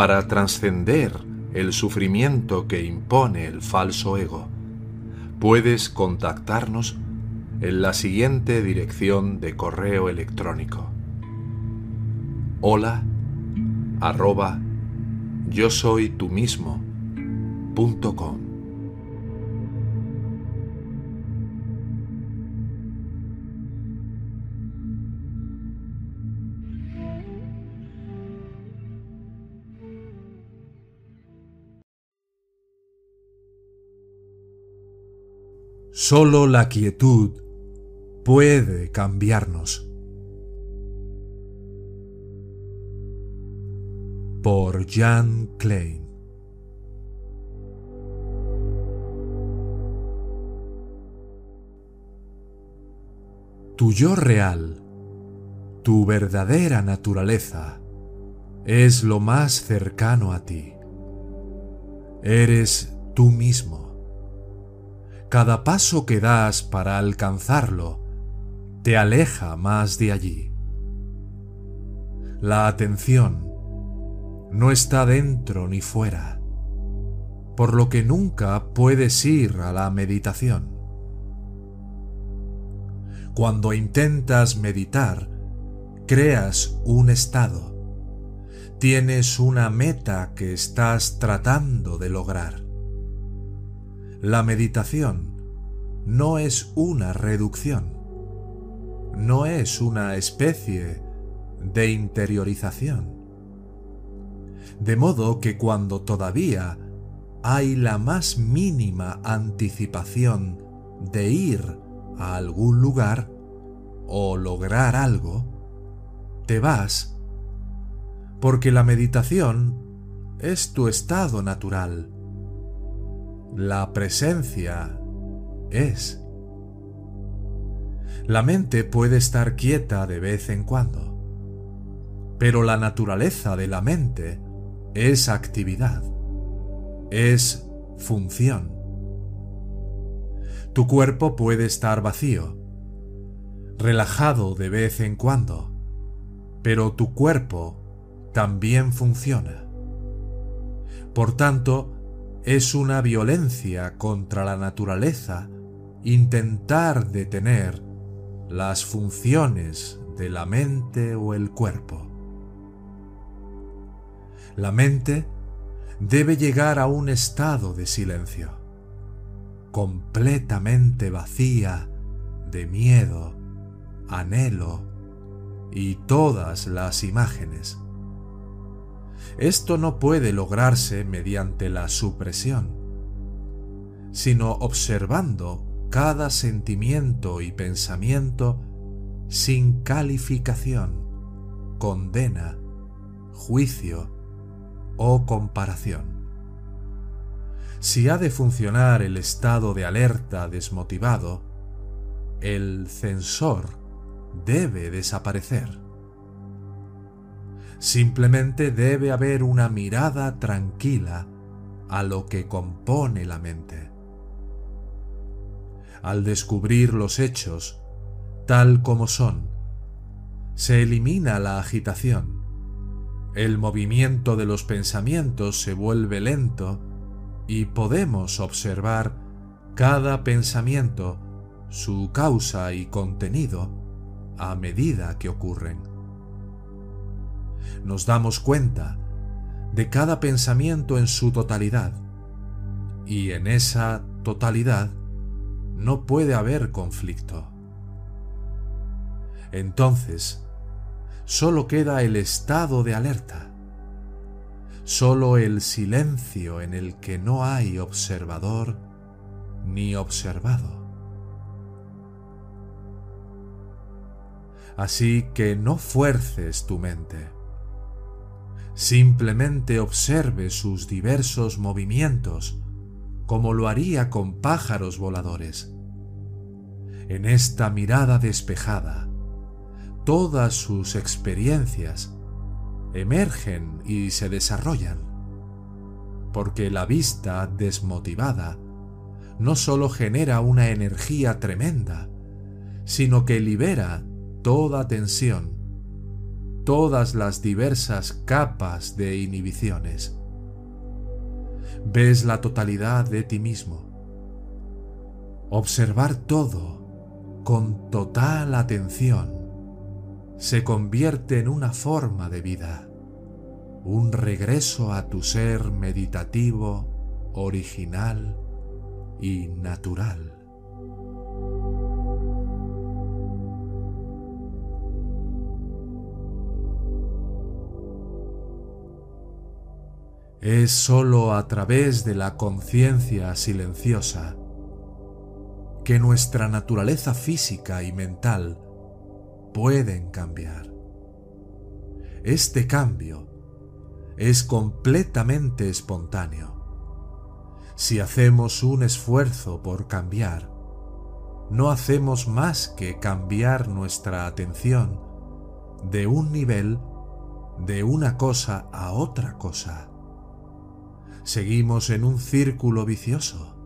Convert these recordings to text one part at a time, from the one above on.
para trascender el sufrimiento que impone el falso ego, puedes contactarnos en la siguiente dirección de correo electrónico. Hola arroba yo soy tú mismo. Solo la quietud puede cambiarnos. Por Jan Klein Tu yo real, tu verdadera naturaleza, es lo más cercano a ti. Eres tú mismo cada paso que das para alcanzarlo te aleja más de allí. La atención no está dentro ni fuera, por lo que nunca puedes ir a la meditación. Cuando intentas meditar, creas un estado, tienes una meta que estás tratando de lograr. La meditación no es una reducción, no es una especie de interiorización. De modo que cuando todavía hay la más mínima anticipación de ir a algún lugar o lograr algo, te vas porque la meditación es tu estado natural la presencia es. La mente puede estar quieta de vez en cuando, pero la naturaleza de la mente es actividad, es función. Tu cuerpo puede estar vacío, relajado de vez en cuando, pero tu cuerpo también funciona. Por tanto, es una violencia contra la naturaleza intentar detener las funciones de la mente o el cuerpo. La mente debe llegar a un estado de silencio, completamente vacía de miedo, anhelo y todas las imágenes esto no puede lograrse mediante la supresión, sino observando cada sentimiento y pensamiento sin calificación, condena, juicio o comparación. Si ha de funcionar el estado de alerta desmotivado, el censor debe desaparecer. Simplemente debe haber una mirada tranquila a lo que compone la mente. Al descubrir los hechos tal como son, se elimina la agitación, el movimiento de los pensamientos se vuelve lento y podemos observar cada pensamiento, su causa y contenido a medida que ocurren nos damos cuenta de cada pensamiento en su totalidad. Y en esa totalidad no puede haber conflicto. Entonces, solo queda el estado de alerta, solo el silencio en el que no hay observador ni observado. Así que no fuerces tu mente Simplemente observe sus diversos movimientos, como lo haría con pájaros voladores. En esta mirada despejada, todas sus experiencias emergen y se desarrollan, porque la vista desmotivada no solo genera una energía tremenda, sino que libera toda tensión, todas las diversas capas de inhibiciones. Ves la totalidad de ti mismo. Observar todo con total atención se convierte en una forma de vida, un regreso a tu ser meditativo, original y natural. Es sólo a través de la conciencia silenciosa que nuestra naturaleza física y mental pueden cambiar. Este cambio es completamente espontáneo. Si hacemos un esfuerzo por cambiar, no hacemos más que cambiar nuestra atención de un nivel de una cosa a otra cosa seguimos en un círculo vicioso.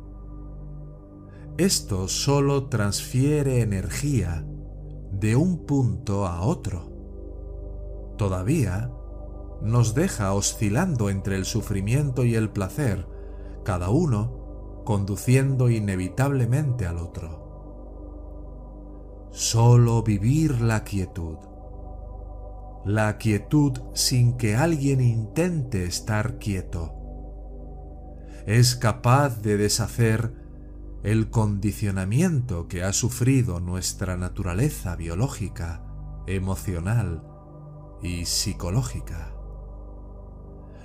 Esto solo transfiere energía de un punto a otro. Todavía nos deja oscilando entre el sufrimiento y el placer, cada uno conduciendo inevitablemente al otro. Solo vivir la quietud. La quietud sin que alguien intente estar quieto es capaz de deshacer el condicionamiento que ha sufrido nuestra naturaleza biológica, emocional y psicológica.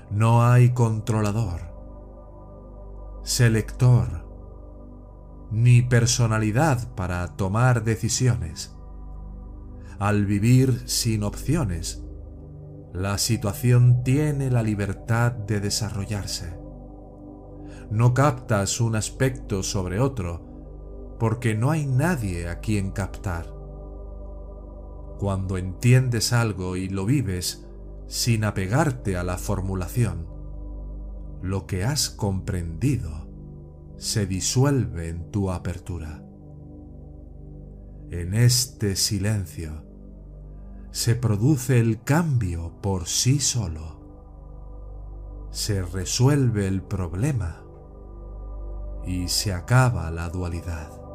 No hay controlador, selector, ni personalidad para tomar decisiones. Al vivir sin opciones, la situación tiene la libertad de desarrollarse no captas un aspecto sobre otro, porque no hay nadie a quien captar. Cuando entiendes algo y lo vives sin apegarte a la formulación, lo que has comprendido se disuelve en tu apertura. En este silencio se produce el cambio por sí solo. Se resuelve el problema y se acaba la dualidad.